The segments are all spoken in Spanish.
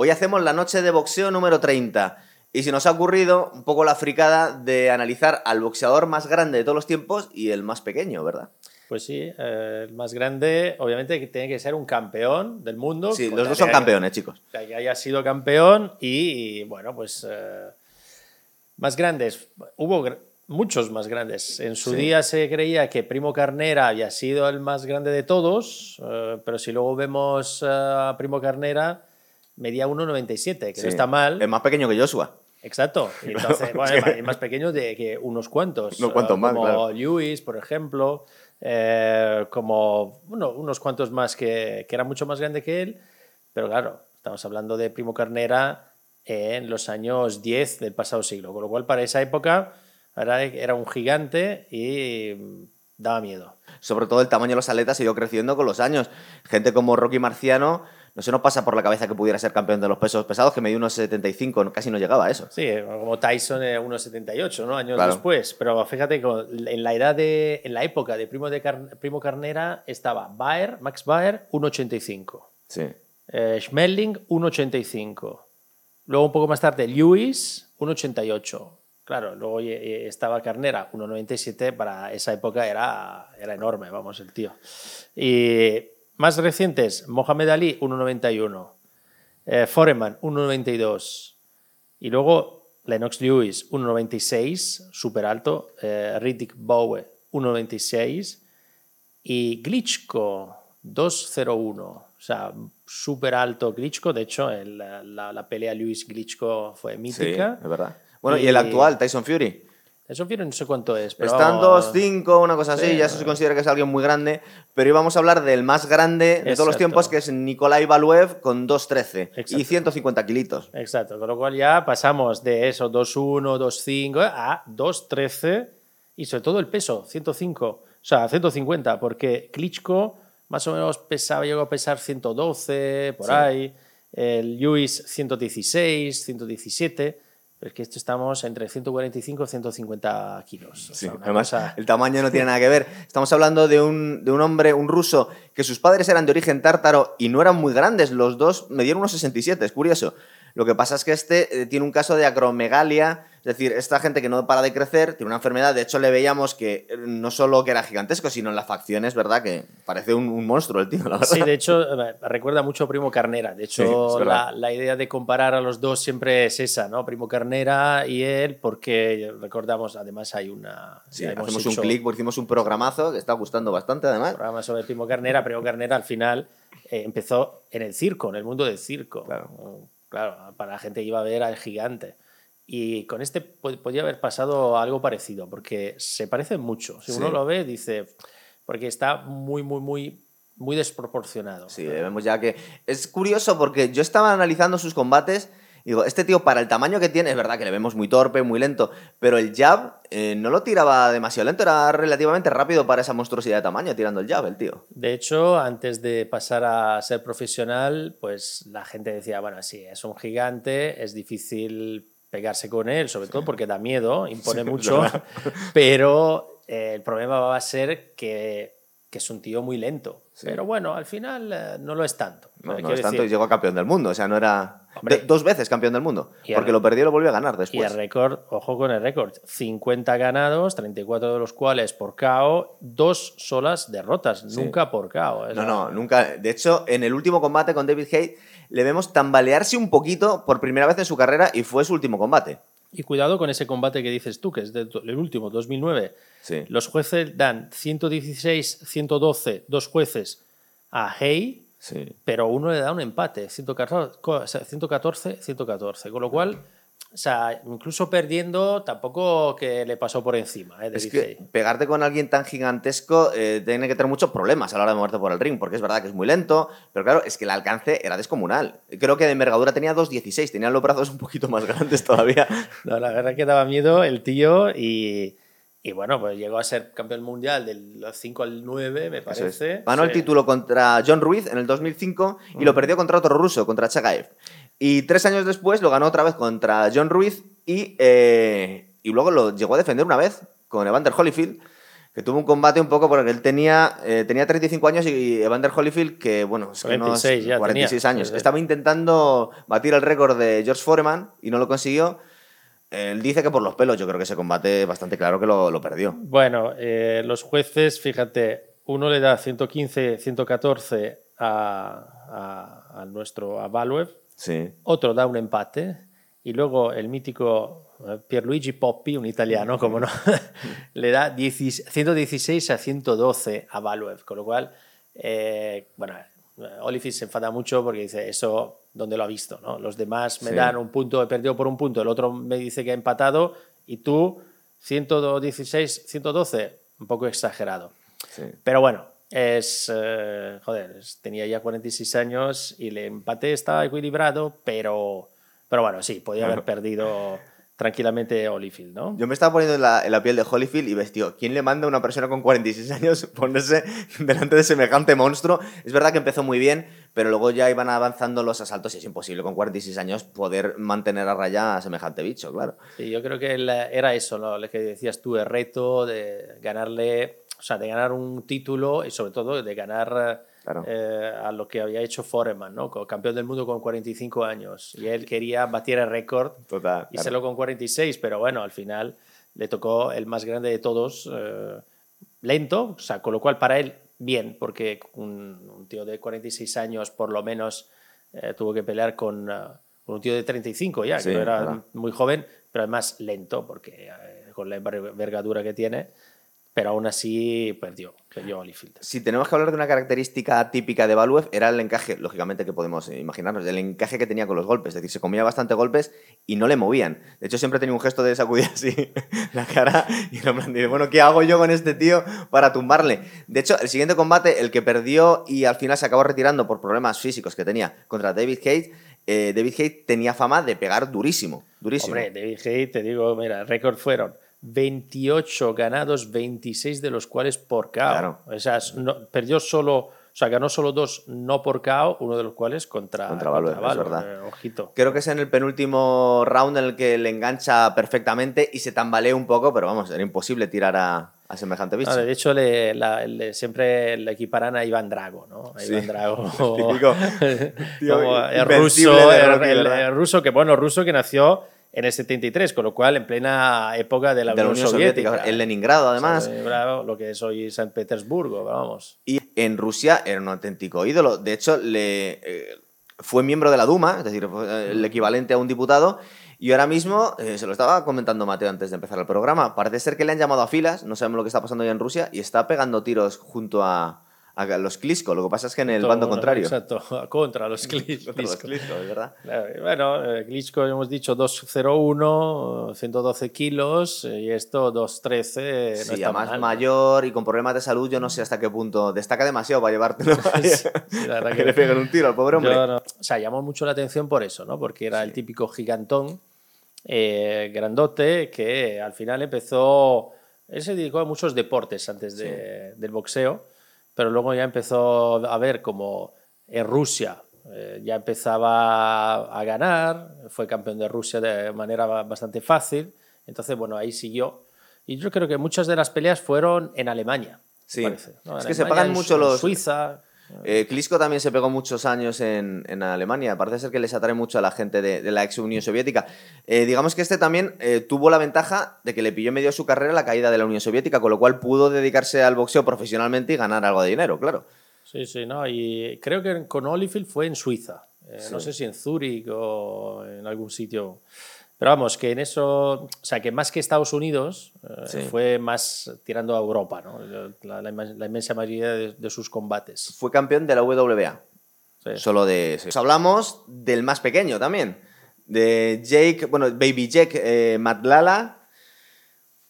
Hoy hacemos la noche de boxeo número 30. Y se nos ha ocurrido un poco la fricada de analizar al boxeador más grande de todos los tiempos y el más pequeño, ¿verdad? Pues sí, eh, el más grande, obviamente, que tiene que ser un campeón del mundo. Sí, los dos son campeones, chicos. Que haya sido campeón y, bueno, pues eh, más grandes. Hubo muchos más grandes. En su día se creía que Primo Carnera había sido el más grande de todos, eh, pero si luego vemos a Primo Carnera, medía 1,97, que no está mal. Es más pequeño que Joshua. Exacto. Entonces, bueno, es más pequeño de que unos cuantos. Unos cuantos más, Como Lewis, por ejemplo. Eh, como bueno, unos cuantos más que, que era mucho más grande que él, pero claro, estamos hablando de Primo Carnera en los años 10 del pasado siglo, con lo cual para esa época era, un gigante y daba miedo. Sobre todo el tamaño de los atletas ido creciendo con los años. Gente como Rocky Marciano no se nos pasa por la cabeza que pudiera ser campeón de los pesos pesados, que me dio unos 75, casi no llegaba a eso. Sí, como Tyson en unos 78, ¿no? Años después. Pero fíjate en la edad de, en la época de Primo, de Primo Carnera estaba Baer, Max Baer, 1,85. Sí. Eh, Schmeling, 1,85. Luego un poco más tarde, Lewis, 1,88. Claro, luego estaba Carnera, 1,97. Para esa época era, era enorme, vamos, el tío. Y más recientes, Mohamed Ali, 1,91. Eh, Foreman, 1,92. Y luego Lennox Lewis, 1,96, súper alto. Eh, Riddick Bowe, 1,96. Y Glitchko, 2,01. O sea, súper alto Glitchko. De hecho, la, la, pelea Lewis Glitchko fue mítica. Sí, es verdad. Bueno, y el actual, Tyson Fury. Eso no sé cuánto es. Pero... Están 2-5, una cosa así, ya eso se considera que es alguien muy grande. Pero íbamos a hablar del más grande de todos los tiempos, que es Nikolai Valuev con 2-13 y 150 kilitos. Exacto, con lo cual ya pasamos de eso, 2-1, 2-5 a 2-13 y sobre todo el peso, 105, o sea, 150, porque Klitschko más o menos pesaba, llegó a pesar 112, por ahí, el Lewis 116, 117 pero es que esto estamos entre 145 y 150 kilos. sí, además el tamaño no tiene nada que ver. Estamos hablando de un, de un, hombre, un ruso, que sus padres eran de origen tártaro y no eran muy grandes. Los dos me dieron unos 67, es curioso. Lo que pasa es que este eh, tiene un caso de acromegalia, es decir, esta gente que no para de crecer, tiene una enfermedad, de hecho le veíamos que eh, no solo que era gigantesco, sino en las facciones, ¿verdad? Que parece un, monstruo el tío, la verdad. Sí, de hecho, eh, recuerda mucho a Primo Carnera. De hecho, la, idea de comparar a los dos siempre es esa, ¿no? Primo Carnera y él, porque recordamos, además hay una... Sí, hacemos un clic, hicimos un programazo que está gustando bastante, además. Un programa sobre Primo Carnera. Primo Carnera al final empezó en el circo, en el mundo del circo. Claro Claro, para la gente que iba a ver al gigante. Y con este podría haber pasado algo parecido, porque se parece mucho. Si uno lo ve, dice, porque está muy, muy, muy, muy desproporcionado. Sí, vemos ya que es curioso porque yo estaba analizando sus combates digo, este tío para el tamaño que tiene, es verdad que le vemos muy torpe, muy lento, pero el jab eh, no lo tiraba demasiado lento, era relativamente rápido para esa monstruosidad de tamaño tirando el jab, el tío. De hecho, antes de pasar a ser profesional, pues la gente decía, bueno, sí, es un gigante, es difícil pegarse con él, sobre todo porque da miedo, impone mucho, pero eh, el problema va a ser que que es un tío muy lento. Pero bueno, al final eh, no lo es tanto. No, no es tanto y llegó a campeón del mundo. O sea, no era. dos veces campeón del mundo. porque lo perdió y lo volvió a ganar después. Y el récord, ojo con el récord: 50 ganados, 34 de los cuales por KO, dos solas derrotas, nunca por KO. No, no, nunca. De hecho, en el último combate con David Hay le vemos tambalearse un poquito por primera vez en su carrera y fue su último combate. Y cuidado con ese combate que dices tú, que es del último, 2009. Los jueces dan 116, 112, dos jueces a Hay, pero uno le da un empate, 114, 114, Con lo cual o sea, incluso perdiendo, tampoco que le pasó por encima. ¿eh? es que pegarte con alguien tan gigantesco eh, tiene que tener muchos problemas a la hora de moverte por el ring, porque es verdad que es muy lento, pero claro, es que el alcance era descomunal. Creo que de envergadura tenía 2.16, tenía los brazos un poquito más grandes todavía. la verdad que daba miedo el tío y, y bueno, pues llegó a ser campeón mundial del 5 al 9, me parece. Ganó el título contra John Ruiz en el 2005 y lo perdió contra otro ruso, contra Chagaev. Y tres años después lo ganó otra vez contra John Ruiz y, eh, y luego lo llegó a defender una vez con Evander Holyfield. Que tuvo un combate un poco porque él tenía, eh, tenía 35 años y Evander Holyfield, que bueno, es que no es- 46 ya 46 tenía. años. Estaba intentando batir el récord de George Foreman y no lo consiguió. Él dice que por los pelos, yo creo que ese combate bastante claro que lo, lo perdió. Bueno, eh, los jueces, fíjate, uno le da 115, 114 a, a, a nuestro a Valuev, Sí. otro da un empate y luego el mítico eh, Pierluigi Poppi, un italiano, como no, le da 10 116 a 112 a Valuev, con lo cual, eh, bueno, eh, Holyfield se enfada mucho porque dice eso, ¿dónde lo ha visto? ¿no? Los demás me Sí. dan un punto, he perdido por un punto, el otro me dice que ha empatado y tú 116, 112, un poco exagerado. sí. Pero bueno, es. eh, joder, tenía ya 46 años y el empate estaba equilibrado, pero. Pero bueno, sí, podía haber perdido tranquilamente Holyfield, ¿no? Yo me estaba poniendo en la, en la piel de Holyfield y ves, tío, ¿quién le manda a una persona con 46 años ponerse delante de semejante monstruo? Es verdad que empezó muy bien, pero luego ya iban avanzando los asaltos y es imposible con 46 años poder mantener a raya a semejante bicho, claro. Sí, yo creo que era eso, ¿no? Lo que decías tú, el reto de ganarle, o sea, de ganar un título y sobre todo de ganar Claro. eh, a lo que había hecho Foreman, ¿no? Como campeón del mundo con 45 años. Y él quería batir el récord Total. y claro. se lo con 46, pero bueno, al final le tocó el más grande de todos, eh, lento, o sea, con lo cual para él, bien, porque un, un tío de 46 años por lo menos eh, tuvo que pelear con, eh, con un tío de 35 ya, Sí, que no era claro. muy joven, pero además lento, porque eh, con la envergadura que tiene, pero aún así perdió, perdió Holyfield. Si tenemos que hablar de una característica típica de Valuev, era el encaje, lógicamente que podemos imaginarnos, el encaje que tenía con los golpes. Es decir, se comía bastante golpes y no le movían. De hecho, siempre tenía un gesto de sacudir así la cara y en plan bueno, ¿qué hago yo con este tío para tumbarle? De hecho, el siguiente combate, el que perdió y al final se acabó retirando por problemas físicos que tenía contra David Hate, eh, David Hate tenía fama de pegar durísimo, durísimo. Hombre, David Hay, te digo, mira, récord fueron 28 ganados, 26 de los cuales por KO. Claro. O sea, es- no- perdió solo, o sea, ganó solo dos no por KO, uno de los cuales contra, Contra Valverde, es Valverde, verdad. eh, ojito. Creo que es en el penúltimo round en el que le engancha perfectamente y se tambalea un poco, pero vamos, era imposible tirar a, a semejante bicho. De hecho, le, la- le- siempre le equiparan a Iván Drago, ¿no? A Sí. Iván Drago. Típico tío como el ruso, el, el- el ruso, que bueno, ruso que nació en el 73, con lo cual en plena época de la, de la Unión, Unión Soviética, Soviética. en Leningrado además. O sea, bravo, lo que es hoy San Petersburgo, vamos. Y en Rusia era un auténtico ídolo. De hecho, le, eh, fue miembro de la Duma, es decir, fue eh, el equivalente a un diputado. Y ahora mismo, eh, se lo estaba comentando Mateo antes de empezar el programa, parece ser que le han llamado a filas, no sabemos lo que está pasando ya en Rusia, y está pegando tiros junto a, a los Klitschko. Lo que pasa es que en el Todo, bando contrario. Exacto, contra los Klis- Contra los es verdad. Y Bueno, eh, Klitschko hemos dicho 201, 112 kilos, eh, y esto 213. no Sí, está además mal. mayor y con problemas de salud, yo no sé hasta qué punto. Destaca demasiado para llevártelo. Sí, la verdad que que- le peguen un tiro al pobre hombre. No- O sea, llamó mucho la atención por eso, ¿no? Porque era el típico gigantón, eh, grandote, que al final empezó. Él se dedicó a muchos deportes antes de- del boxeo, pero luego ya empezó a ver como en Rusia eh, ya empezaba a ganar, fue campeón de Rusia de manera ba- bastante fácil, entonces, bueno, ahí siguió. Y yo creo que muchas de las peleas fueron en Alemania. Sí. parece, ¿no? Es En que se pagan mucho los- Suiza. Eh, Klitschko también se pegó muchos años en, en Alemania. Parece ser que les atrae mucho a la gente de, de la ex Unión Soviética. Eh, digamos que este también eh, tuvo la ventaja de que le pilló en medio de su carrera la caída de la Unión Soviética, con lo cual pudo dedicarse al boxeo profesionalmente y ganar algo de dinero, claro. Sí, sí, no, y creo que con Holyfield fue en Suiza. Eh, No sé si en Zúrich o en algún sitio. Pero vamos, que en eso, o sea, que más que Estados Unidos, eh, Sí. fue más tirando a Europa, ¿no? La, la inmen- la inmensa mayoría de, de sus combates. Fue campeón de la. Sí. Solo de. Pues Hablamos del más pequeño también. De Jake, bueno, Baby Jake eh, Matlala.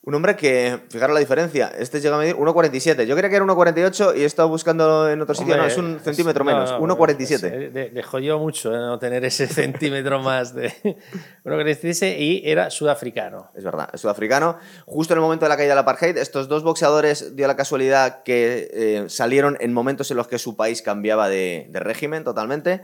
Un hombre que, fijaros la diferencia, este llega a medir 1,47. Yo creía que era 1,48 y he estado buscando en otro sitio. Hombre, no, es un centímetro no, menos, no, 1,47. es- Le, le jodió mucho eh, no tener ese centímetro más de 1,47 y era sudafricano. Es verdad, es sudafricano. Justo en el momento de la caída del apartheid, estos dos boxeadores dio la casualidad que eh, salieron en momentos en los que su país cambiaba de, de régimen totalmente.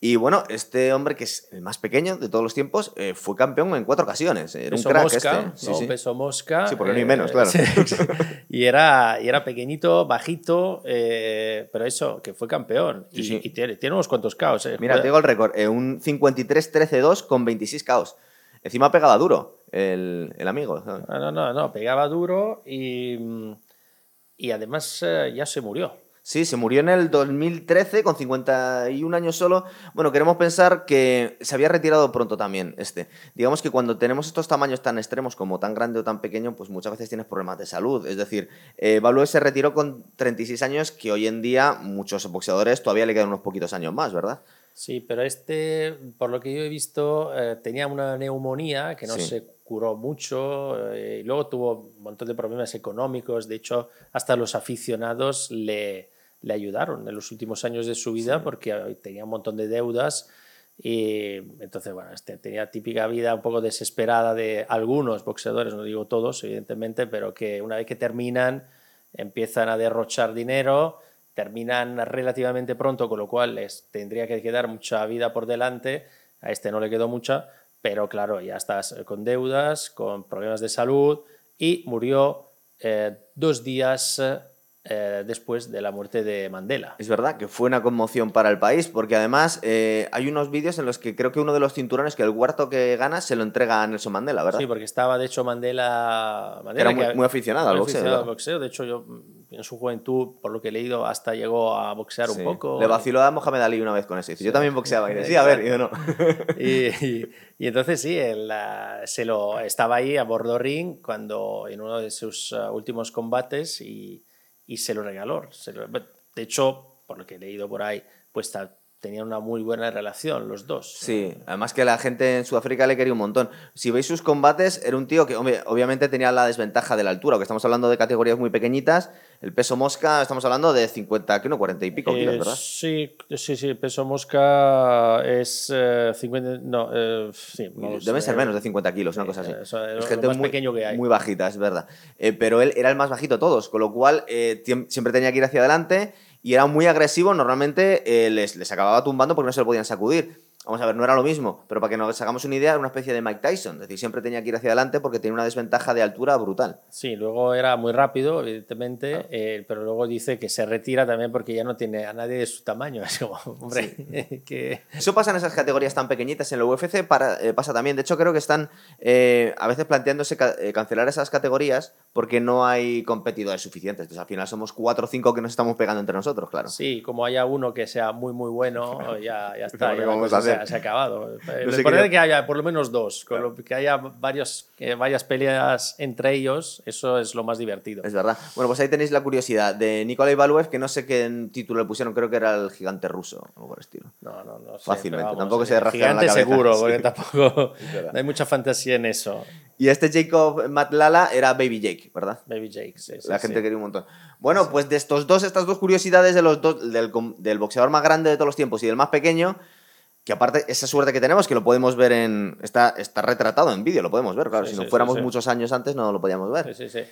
Y bueno, este hombre, que es el más pequeño de todos los tiempos, eh, fue campeón en cuatro ocasiones. Era peso un crack mosca, este. ¿no? Sí, sí. peso mosca. Sí, porque no hay eh, menos, claro. sí. y, era, y era pequeñito, bajito, eh, pero eso, que fue campeón. Y, tiene, tiene unos cuantos caos. eh. Mira, te digo el récord. eh, un 53-13-2 con 26 caos. Encima pegaba duro el, el amigo. ¿sabes? No, no, no, no, pegaba duro y, y además eh, ya se murió. Sí, se murió en el 2013 con 51 años solo. Bueno, queremos pensar que se había retirado pronto también este. Digamos que cuando tenemos estos tamaños tan extremos como tan grande o tan pequeño, pues muchas veces tienes problemas de salud. Es decir, eh, Value se retiró con 36 años, que hoy en día muchos boxeadores todavía le quedan unos poquitos años más, ¿verdad? Sí, pero este, por lo que yo he visto, eh, tenía una neumonía que no Sí. se curó mucho eh, y luego tuvo un montón de problemas económicos. De hecho, hasta los aficionados le, le ayudaron en los últimos años de su vida porque eh, tenía un montón de deudas. Y entonces, bueno, este, tenía típica vida un poco desesperada de algunos boxeadores, no digo todos, evidentemente, pero que una vez que terminan empiezan a derrochar dinero, terminan relativamente pronto, con lo cual les tendría que quedar mucha vida por delante. A este no le quedó mucha, pero claro, ya estás con deudas, con problemas de salud y murió eh, dos días eh, después de la muerte de Mandela. Es verdad que fue una conmoción para el país, porque además eh, hay unos vídeos en los que creo que uno de los cinturones, que el cuarto que gana, se lo entrega a Nelson Mandela, ¿verdad? Sí, porque estaba, de hecho, Mandela. Mandela Era muy- que- muy aficionado al boxeo, aficionado ¿verdad? al boxeo. De hecho, yo en su juventud, por lo que he leído, hasta llegó a boxear Sí. un poco. Le vaciló a Mohamed Ali una vez con eso. Dice, yo también boxeaba. Y decía, a ver, yo no. Y, y- y entonces sí, él se lo, estaba ahí a bordo ring cuando en uno de sus ah, últimos combates y, y se lo regaló. Se lo- de hecho, por lo que he leído por ahí, pues ta- tenían una muy buena relación los dos. Sí, además que la gente en Sudáfrica le quería un montón. Si veis sus combates, era un tío que obviamente tenía la desventaja de la altura, porque estamos hablando de categorías muy pequeñitas. El peso mosca, estamos hablando de 50, que no, 40 y pico Eh, kilos, ¿verdad? Sí, sí, sí, el peso mosca es eh, 50, no, eh, sí, vamos, Deben ser eh, menos de 50 kilos, una cosa así. eso es lo más pequeño que hay. Muy bajita, es verdad. Eh, pero él era el más bajito de todos, con lo cual eh, siempre tenía que ir hacia adelante y era muy agresivo. Normalmente eh, les, les acababa tumbando porque no se lo podían sacudir. Vamos a ver, no era lo mismo, pero para que nos hagamos una idea, era una especie de Mike Tyson. Es decir, siempre tenía que ir hacia adelante porque tenía una desventaja de altura brutal. Sí, luego era muy rápido, evidentemente, Ah. eh, pero luego dice que se retira también porque ya no tiene a nadie de su tamaño. Es como, hombre, que... Eso pasa en esas categorías tan pequeñitas. En la UFC para- eh, pasa también. De hecho, creo que están eh, a veces planteándose ca- eh, cancelar esas categorías porque no hay competidores suficientes. Entonces, al final somos cuatro o cinco que nos estamos pegando entre nosotros, claro. Sí, como haya uno que sea muy, muy bueno, ya, ya está, ¿Qué ya vamos a hacer? se ha acabado. No importante qué- es que haya por lo menos dos, con lo que haya varios, eh, varias peleas entre ellos, eso es lo más divertido. Es verdad. Bueno, pues ahí tenéis la curiosidad de Nikolai Valuev, que no sé qué título le pusieron, creo que era el gigante ruso, algo por el estilo. No, no, no sé, Fácilmente, tampoco eh, se rascaron la Gigante cabeza, seguro, sí. porque tampoco no hay mucha fantasía en eso. Y este Jacob Matlala era Baby Jake, ¿verdad? Baby Jake, sí, sí, La sí. gente quería un montón. Bueno, pues de estos dos, estas dos curiosidades de los dos, del, del boxeador más grande de todos los tiempos y del más pequeño, que aparte, esa suerte que tenemos, que lo podemos ver en. Está, está retratado en vídeo, lo podemos ver, claro. Sí, si no fuéramos sí, muchos años antes, no lo podíamos ver. Sí, sí, sí.